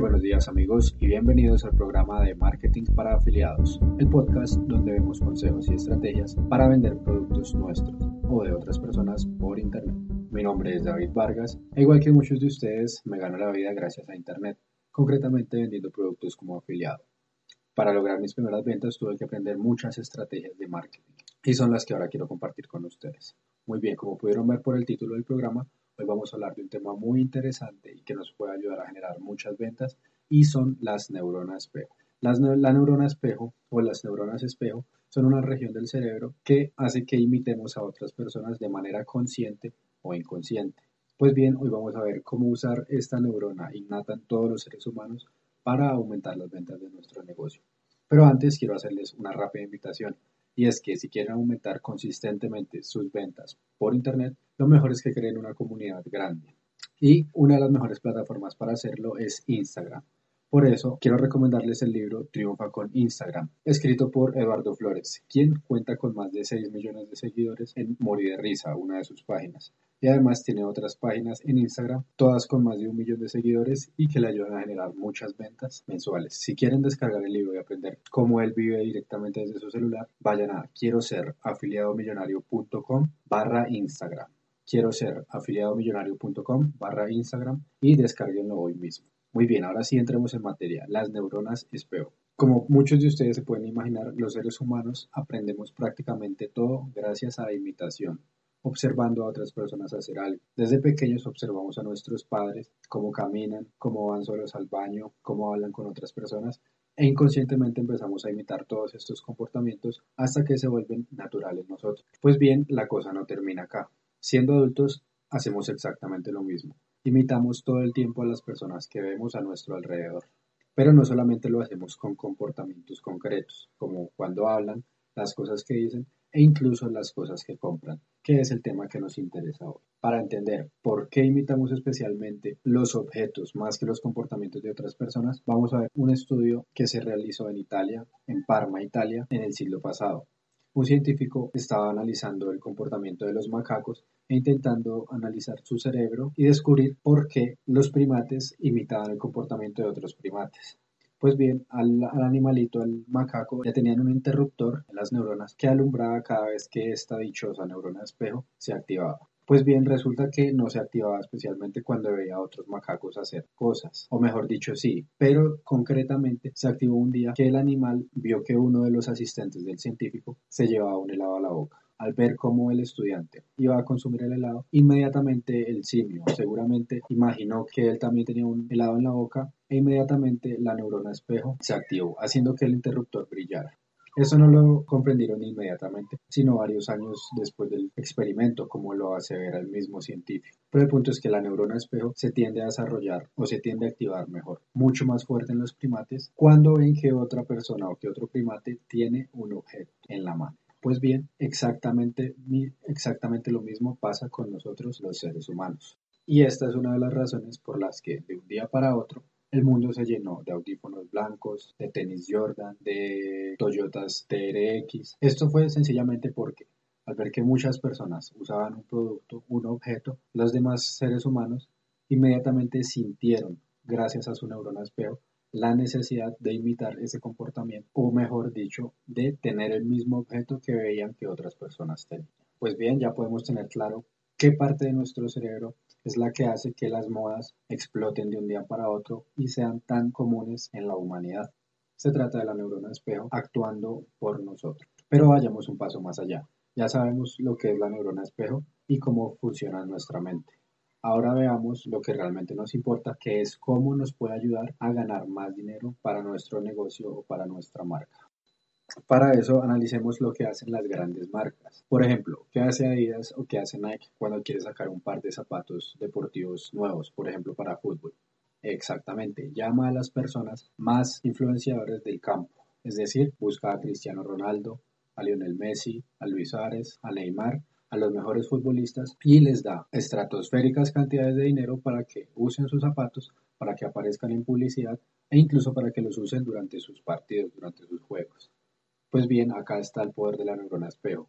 buenos días amigos y bienvenidos al programa de Marketing para Afiliados, el podcast donde vemos consejos y estrategias para vender productos nuestros o de otras personas por Internet. Mi nombre es David Vargas e igual que muchos de ustedes me gano la vida gracias a Internet, concretamente vendiendo productos como afiliado. Para lograr mis primeras ventas tuve que aprender muchas estrategias de marketing y son las que ahora quiero compartir con ustedes. Muy bien, como pudieron ver por el título del programa, Hoy vamos a hablar de un tema muy interesante y que nos puede ayudar a generar muchas ventas y son las neuronas espejo. Las, la neurona espejo o las neuronas espejo son una región del cerebro que hace que imitemos a otras personas de manera consciente o inconsciente. Pues bien, hoy vamos a ver cómo usar esta neurona innata en todos los seres humanos para aumentar las ventas de nuestro negocio. Pero antes quiero hacerles una rápida invitación y es que si quieren aumentar consistentemente sus ventas por Internet, lo mejor es que creen una comunidad grande. Y una de las mejores plataformas para hacerlo es Instagram. Por eso quiero recomendarles el libro Triunfa con Instagram, escrito por Eduardo Flores, quien cuenta con más de 6 millones de seguidores en Mori de Risa, una de sus páginas. Y además tiene otras páginas en Instagram, todas con más de un millón de seguidores y que le ayudan a generar muchas ventas mensuales. Si quieren descargar el libro y aprender cómo él vive directamente desde su celular, vayan a quiero ser afiliadomillonario.com barra Instagram. Quiero ser afiliadomillonario.com barra Instagram y descarguenlo hoy mismo. Muy bien, ahora sí entremos en materia. Las neuronas espejo. Como muchos de ustedes se pueden imaginar, los seres humanos aprendemos prácticamente todo gracias a la imitación, observando a otras personas hacer algo. Desde pequeños observamos a nuestros padres, cómo caminan, cómo van solos al baño, cómo hablan con otras personas, e inconscientemente empezamos a imitar todos estos comportamientos hasta que se vuelven naturales nosotros. Pues bien, la cosa no termina acá. Siendo adultos, hacemos exactamente lo mismo. Imitamos todo el tiempo a las personas que vemos a nuestro alrededor. Pero no solamente lo hacemos con comportamientos concretos, como cuando hablan, las cosas que dicen e incluso las cosas que compran, que es el tema que nos interesa hoy. Para entender por qué imitamos especialmente los objetos más que los comportamientos de otras personas, vamos a ver un estudio que se realizó en Italia, en Parma, Italia, en el siglo pasado. Un científico estaba analizando el comportamiento de los macacos intentando analizar su cerebro y descubrir por qué los primates imitaban el comportamiento de otros primates. Pues bien, al, animalito, al macaco, ya tenían un interruptor en las neuronas que alumbraba cada vez que esta dichosa neurona espejo se activaba. Pues bien, resulta que no se activaba especialmente cuando veía a otros macacos hacer cosas, o mejor dicho, sí, pero concretamente se activó un día que el animal vio que uno de los asistentes del científico se llevaba un helado a la boca. Al ver cómo el estudiante iba a consumir el helado, inmediatamente el simio seguramente imaginó que él también tenía un helado en la boca e inmediatamente la neurona espejo se activó, haciendo que el interruptor brillara. Eso no lo comprendieron inmediatamente, sino varios años después del experimento, como lo hace ver el mismo científico. Pero el punto es que la neurona espejo se tiende a desarrollar o se tiende a activar mejor, mucho más fuerte en los primates, cuando ven que otra persona o que otro primate tiene un objeto en la mano. Pues bien, exactamente, exactamente lo mismo pasa con nosotros los seres humanos. Y esta es una de las razones por las que de un día para otro el mundo se llenó de audífonos blancos, de tenis Jordan, de Toyotas TRX. Esto fue sencillamente porque al ver que muchas personas usaban un producto, un objeto, los demás seres humanos inmediatamente sintieron, gracias a su neurona espejo, la necesidad de imitar ese comportamiento, o mejor dicho, de tener el mismo objeto que veían que otras personas tenían. Pues bien, ya podemos tener claro qué parte de nuestro cerebro es la que hace que las modas exploten de un día para otro y sean tan comunes en la humanidad. Se trata de la neurona espejo actuando por nosotros. Pero vayamos un paso más allá. Ya sabemos lo que es la neurona espejo y cómo funciona nuestra mente. Ahora veamos lo que realmente nos importa, que es cómo nos puede ayudar a ganar más dinero para nuestro negocio o para nuestra marca. Para eso analicemos lo que hacen las grandes marcas. Por ejemplo, ¿qué hace Adidas o qué hace Nike cuando quiere sacar un par de zapatos deportivos nuevos, por ejemplo, para fútbol? Exactamente, llama a las personas más influenciadores del campo, es decir, busca a Cristiano Ronaldo, a Lionel Messi, a Luis Suárez, a Neymar, a los mejores futbolistas y les da estratosféricas cantidades de dinero para que usen sus zapatos, para que aparezcan en publicidad e incluso para que los usen durante sus partidos, durante sus juegos. Pues bien, acá está el poder de la neurona espejo.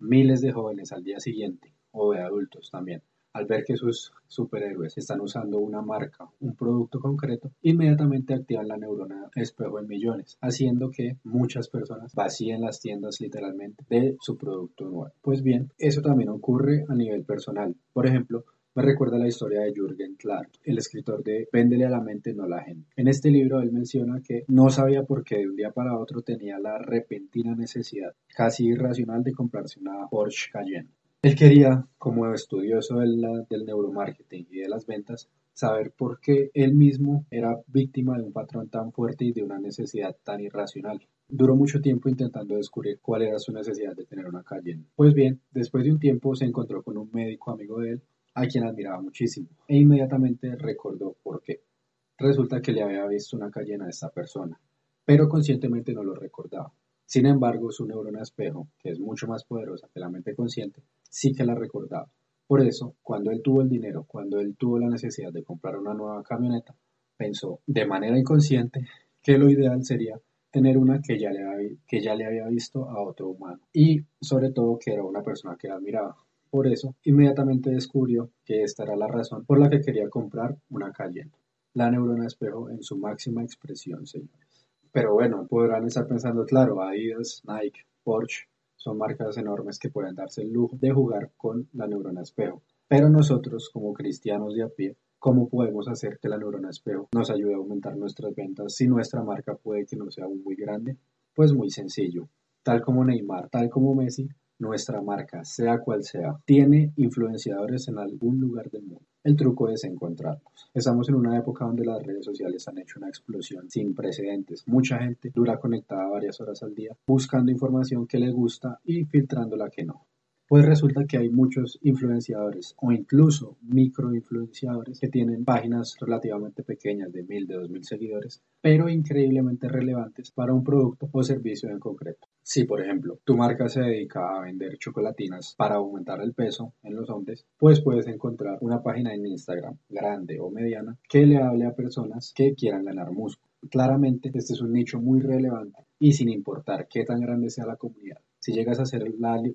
Miles de jóvenes al día siguiente, o de adultos también, Al ver que sus superhéroes están usando una marca, un producto concreto, inmediatamente activan la neurona espejo en millones, haciendo que muchas personas vacíen las tiendas literalmente de su producto nuevo. Pues bien, eso también ocurre a nivel personal. Por ejemplo, me recuerda la historia de Jürgen Clark, el escritor de Véndele a la mente, no a la gente. En este libro él menciona que no sabía por qué de un día para otro tenía la repentina necesidad, casi irracional, de comprarse una Porsche Cayenne. Él quería, como estudioso del, neuromarketing y de las ventas, saber por qué él mismo era víctima de un patrón tan fuerte y de una necesidad tan irracional. Duró mucho tiempo intentando descubrir cuál era su necesidad de tener una Cayenne. Pues bien, después de un tiempo se encontró con un médico amigo de él a quien admiraba muchísimo, e inmediatamente recordó por qué. Resulta que le había visto una cayena a esta persona, pero conscientemente no lo recordaba. Sin embargo, su neurona espejo, que es mucho más poderosa que la mente consciente, sí que la recordaba. Por eso, cuando él tuvo el dinero, cuando él tuvo la necesidad de comprar una nueva camioneta, pensó de manera inconsciente que lo ideal sería tener una que ya le había, visto a otro humano y sobre todo que era una persona que admiraba. Por eso, inmediatamente descubrió que esta era la razón por la que quería comprar una Cayenne. La neurona espejo en su máxima expresión, señores. Pero bueno, podrán estar pensando, claro, Adidas, Nike, Porsche son marcas enormes que pueden darse el lujo de jugar con la neurona espejo. Pero nosotros, como cristianos de a pie, ¿cómo podemos hacer que la neurona espejo nos ayude a aumentar nuestras ventas si nuestra marca puede que no sea muy grande? Pues muy sencillo. Tal como Neymar, tal como Messi, nuestra marca, sea cual sea, tiene influenciadores en algún lugar del mundo. El truco es encontrarlos. Estamos en una época donde las redes sociales han hecho una explosión sin precedentes. Mucha gente dura conectada varias horas al día buscando información que le gusta y filtrando la que no. Pues resulta que hay muchos influenciadores o incluso microinfluenciadores que tienen páginas relativamente pequeñas de mil, de dos mil seguidores, pero increíblemente relevantes para un producto o servicio en concreto. Si, por ejemplo, tu marca se dedica a vender chocolatinas para aumentar el peso en los hombres, pues puedes encontrar una página en Instagram grande o mediana que le hable a personas que quieran ganar músculo. Claramente, este es un nicho muy relevante y sin importar qué tan grande sea la comunidad, si llegas a hacer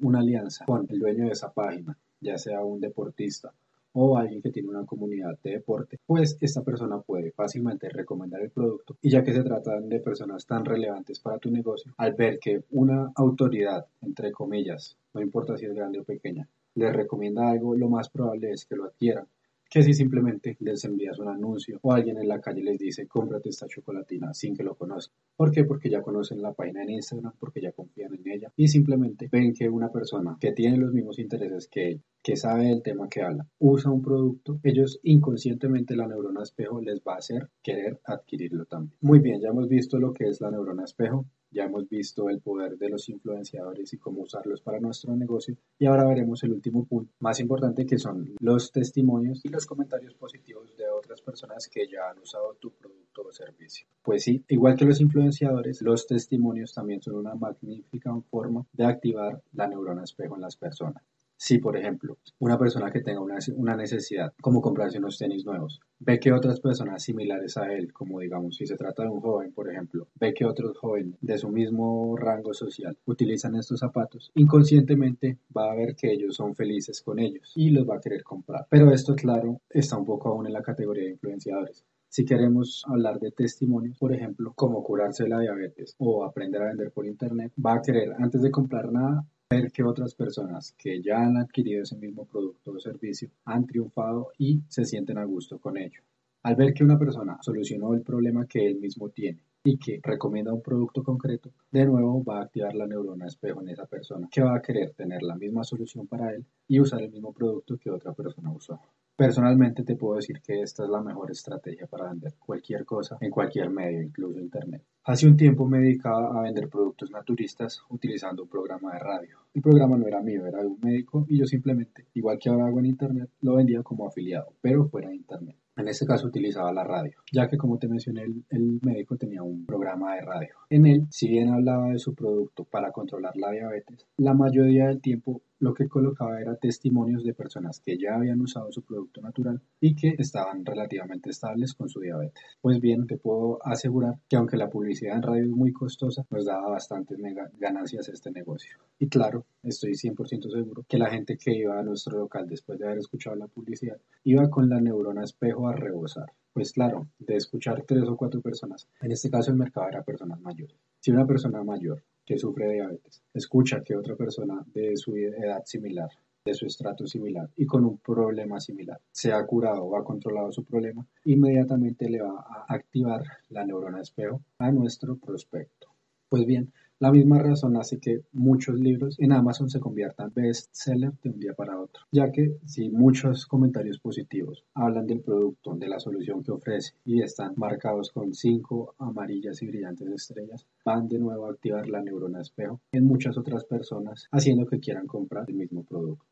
una alianza con el dueño de esa página, ya sea un deportista o alguien que tiene una comunidad de deporte, pues esta persona puede fácilmente recomendar el producto. Y ya que se trata de personas tan relevantes para tu negocio, al ver que una autoridad, entre comillas, no importa si es grande o pequeña, les recomienda algo, lo más probable es que lo adquieran que si simplemente les envías un anuncio o alguien en la calle les dice cómprate esta chocolatina sin que lo conozcan. ¿Por qué? Porque ya conocen la página en Instagram, porque ya confían en ella y simplemente ven que una persona que tiene los mismos intereses que que sabe el tema que habla, usa un producto, ellos inconscientemente la neurona espejo les va a hacer querer adquirirlo también. Muy bien, ya hemos visto lo que es la neurona espejo, ya hemos visto el poder de los influenciadores y cómo usarlos para nuestro negocio. Y ahora veremos el último punto más importante que son los testimonios y los comentarios positivos de otras personas que ya han usado tu producto o servicio. Pues sí, igual que los influenciadores, los testimonios también son una magnífica forma de activar la neurona espejo en las personas. Si, por ejemplo, una persona que tenga una, necesidad, como comprarse unos tenis nuevos, ve que otras personas similares a él, como digamos si se trata de un joven, por ejemplo, ve que otros jóvenes de su mismo rango social utilizan estos zapatos, inconscientemente va a ver que ellos son felices con ellos y los va a querer comprar. Pero esto, claro, está un poco aún en la categoría de influenciadores. Si queremos hablar de testimonios, por ejemplo, como curarse la diabetes o aprender a vender por internet, va a querer antes de comprar nada ver que otras personas que ya han adquirido ese mismo producto o servicio han triunfado y se sienten a gusto con ello. Al ver que una persona solucionó el problema que él mismo tiene y que recomienda un producto concreto, de nuevo va a activar la neurona espejo en esa persona que va a querer tener la misma solución para él y usar el mismo producto que otra persona usó. Personalmente te puedo decir que esta es la mejor estrategia para vender cualquier cosa en cualquier medio, incluso internet. Hace un tiempo me dedicaba a vender productos naturistas utilizando un programa de radio. El programa no era mío, era de un médico y yo simplemente, igual que ahora hago en internet, lo vendía como afiliado, pero fuera de internet. En este caso utilizaba la radio, ya que como te mencioné, el, médico tenía un programa de radio. En él, si bien hablaba de su producto para controlar la diabetes, la mayoría del tiempo lo que colocaba era testimonios de personas que ya habían usado su producto natural y que estaban relativamente estables con su diabetes. Pues bien, te puedo asegurar que aunque la publicidad en radio es muy costosa, nos daba bastantes ganancias este negocio. Y claro, estoy 100% seguro que la gente que iba a nuestro local después de haber escuchado la publicidad iba con la neurona espejo a rebosar. Pues claro, de escuchar tres o cuatro personas, en este caso el mercado era personas mayores. Si una persona mayor que sufre diabetes escucha que otra persona de su edad similar, de su estrato similar y con un problema similar se ha curado o ha controlado su problema, inmediatamente le va a activar la neurona espejo a nuestro prospecto. Pues bien, la misma razón hace que muchos libros en Amazon se conviertan bestseller de un día para otro, ya que si muchos comentarios positivos hablan del producto, de la solución que ofrece y están marcados con cinco amarillas y brillantes estrellas, van de nuevo a activar la neurona espejo en muchas otras personas, haciendo que quieran comprar el mismo producto.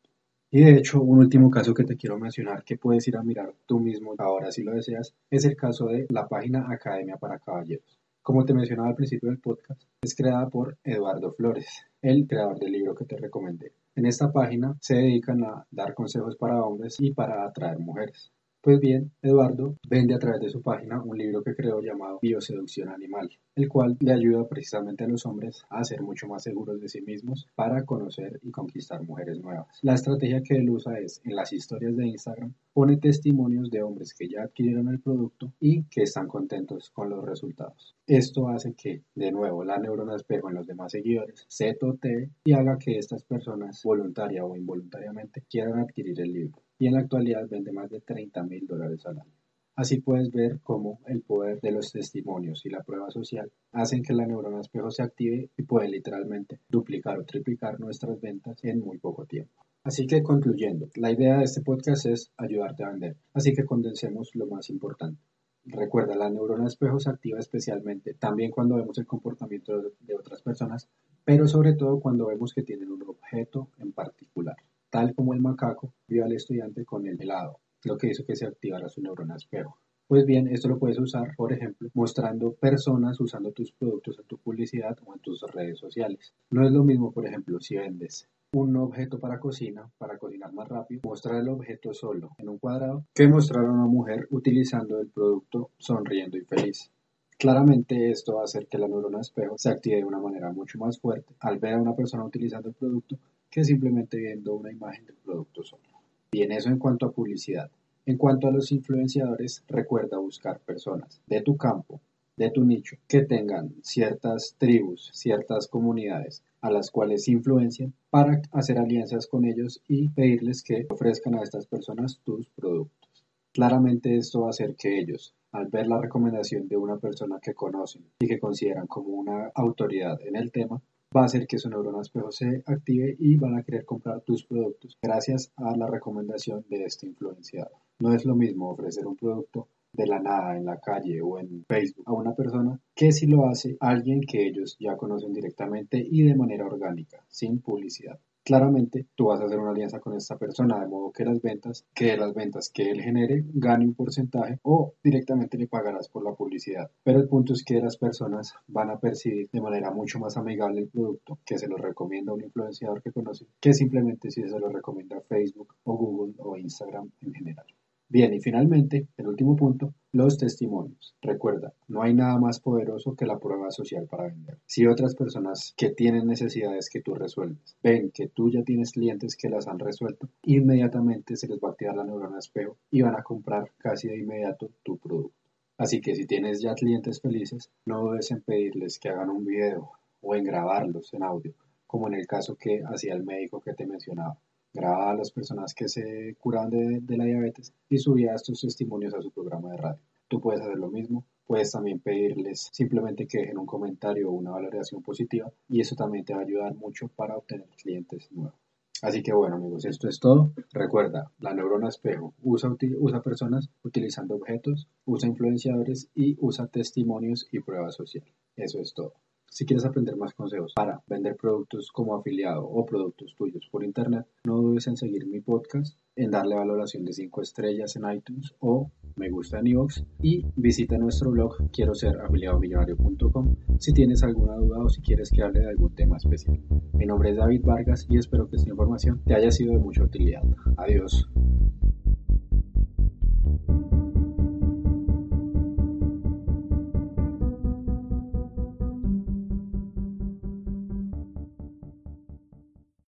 Y de hecho, un último caso que te quiero mencionar que puedes ir a mirar tú mismo ahora si lo deseas, es el caso de la página Academia para Caballeros. Como te mencionaba al principio del podcast, es creada por Eduardo Flores, el creador del libro que te recomendé. En esta página se dedican a dar consejos para hombres y para atraer mujeres. Pues bien, Eduardo vende a través de su página un libro que creó llamado Bioseducción Animal, el cual le ayuda precisamente a los hombres a ser mucho más seguros de sí mismos para conocer y conquistar mujeres nuevas. La estrategia que él usa es, en las historias de Instagram, pone testimonios de hombres que ya adquirieron el producto y que están contentos con los resultados. Esto hace que, de nuevo, la neurona espejo en los demás seguidores se totee y haga que estas personas, voluntaria o involuntariamente, quieran adquirir el libro y en la actualidad vende más de 30 mil dólares al año. Así puedes ver cómo el poder de los testimonios y la prueba social hacen que la neurona espejo se active y puede literalmente duplicar o triplicar nuestras ventas en muy poco tiempo. Así que concluyendo, la idea de este podcast es ayudarte a vender. Así que condensemos lo más importante. Recuerda, la neurona espejo se activa especialmente también cuando vemos el comportamiento de otras personas, pero sobre todo cuando vemos que tienen un objeto en particular tal como el macaco vio al estudiante con el helado, lo que hizo que se activara su neurona espejo. Pues bien, esto lo puedes usar, por ejemplo, mostrando personas usando tus productos en tu publicidad o en tus redes sociales. No es lo mismo, por ejemplo, si vendes un objeto para cocina, para cocinar más rápido, mostrar el objeto solo en un cuadrado, que mostrar a una mujer utilizando el producto sonriendo y feliz. Claramente esto va a hacer que la neurona espejo se active de una manera mucho más fuerte al ver a una persona utilizando el producto que simplemente viendo una imagen del producto solo. Bien, eso en cuanto a publicidad. En cuanto a los influenciadores, recuerda buscar personas de tu campo, de tu nicho, que tengan ciertas tribus, ciertas comunidades a las cuales influencian para hacer alianzas con ellos y pedirles que ofrezcan a estas personas tus productos. Claramente esto va a hacer que ellos, al ver la recomendación de una persona que conocen y que consideran como una autoridad en el tema, va a hacer que su neurona espejo se active y van a querer comprar tus productos gracias a la recomendación de este influenciador. No es lo mismo ofrecer un producto de la nada en la calle o en Facebook a una persona que si lo hace alguien que ellos ya conocen directamente y de manera orgánica, sin publicidad. Claramente tú vas a hacer una alianza con esta persona de modo que las ventas, que las ventas que él genere gane un porcentaje o directamente le pagarás por la publicidad. Pero el punto es que las personas van a percibir de manera mucho más amigable el producto que se lo recomienda un influenciador que conoce que simplemente si se lo recomienda Facebook o Google o Instagram en general. Bien, y finalmente, el último punto, los testimonios. Recuerda, no hay nada más poderoso que la prueba social para vender. Si otras personas que tienen necesidades que tú resuelves ven que tú ya tienes clientes que las han resuelto, inmediatamente se les va a activar la neurona espejo y van a comprar casi de inmediato tu producto. Así que si tienes ya clientes felices, no dudes en pedirles que hagan un video o en grabarlos en audio, como en el caso que hacía el médico que te mencionaba grababa a las personas que se curaban de, la diabetes y subía estos testimonios a su programa de radio. Tú puedes hacer lo mismo, puedes también pedirles simplemente que dejen un comentario o una valoración positiva y eso también te va a ayudar mucho para obtener clientes nuevos. Así que bueno amigos, esto es todo. Recuerda, la neurona espejo usa, usa personas utilizando objetos, usa influenciadores y usa testimonios y pruebas sociales. Eso es todo. Si quieres aprender más consejos para vender productos como afiliado o productos tuyos por internet, no dudes en seguir mi podcast, en darle valoración de 5 estrellas en iTunes o me gusta en iVoox y visita nuestro blog quiero ser afiliadomillonario.com si tienes alguna duda o si quieres que hable de algún tema especial. Mi nombre es David Vargas y espero que esta información te haya sido de mucha utilidad. Adiós.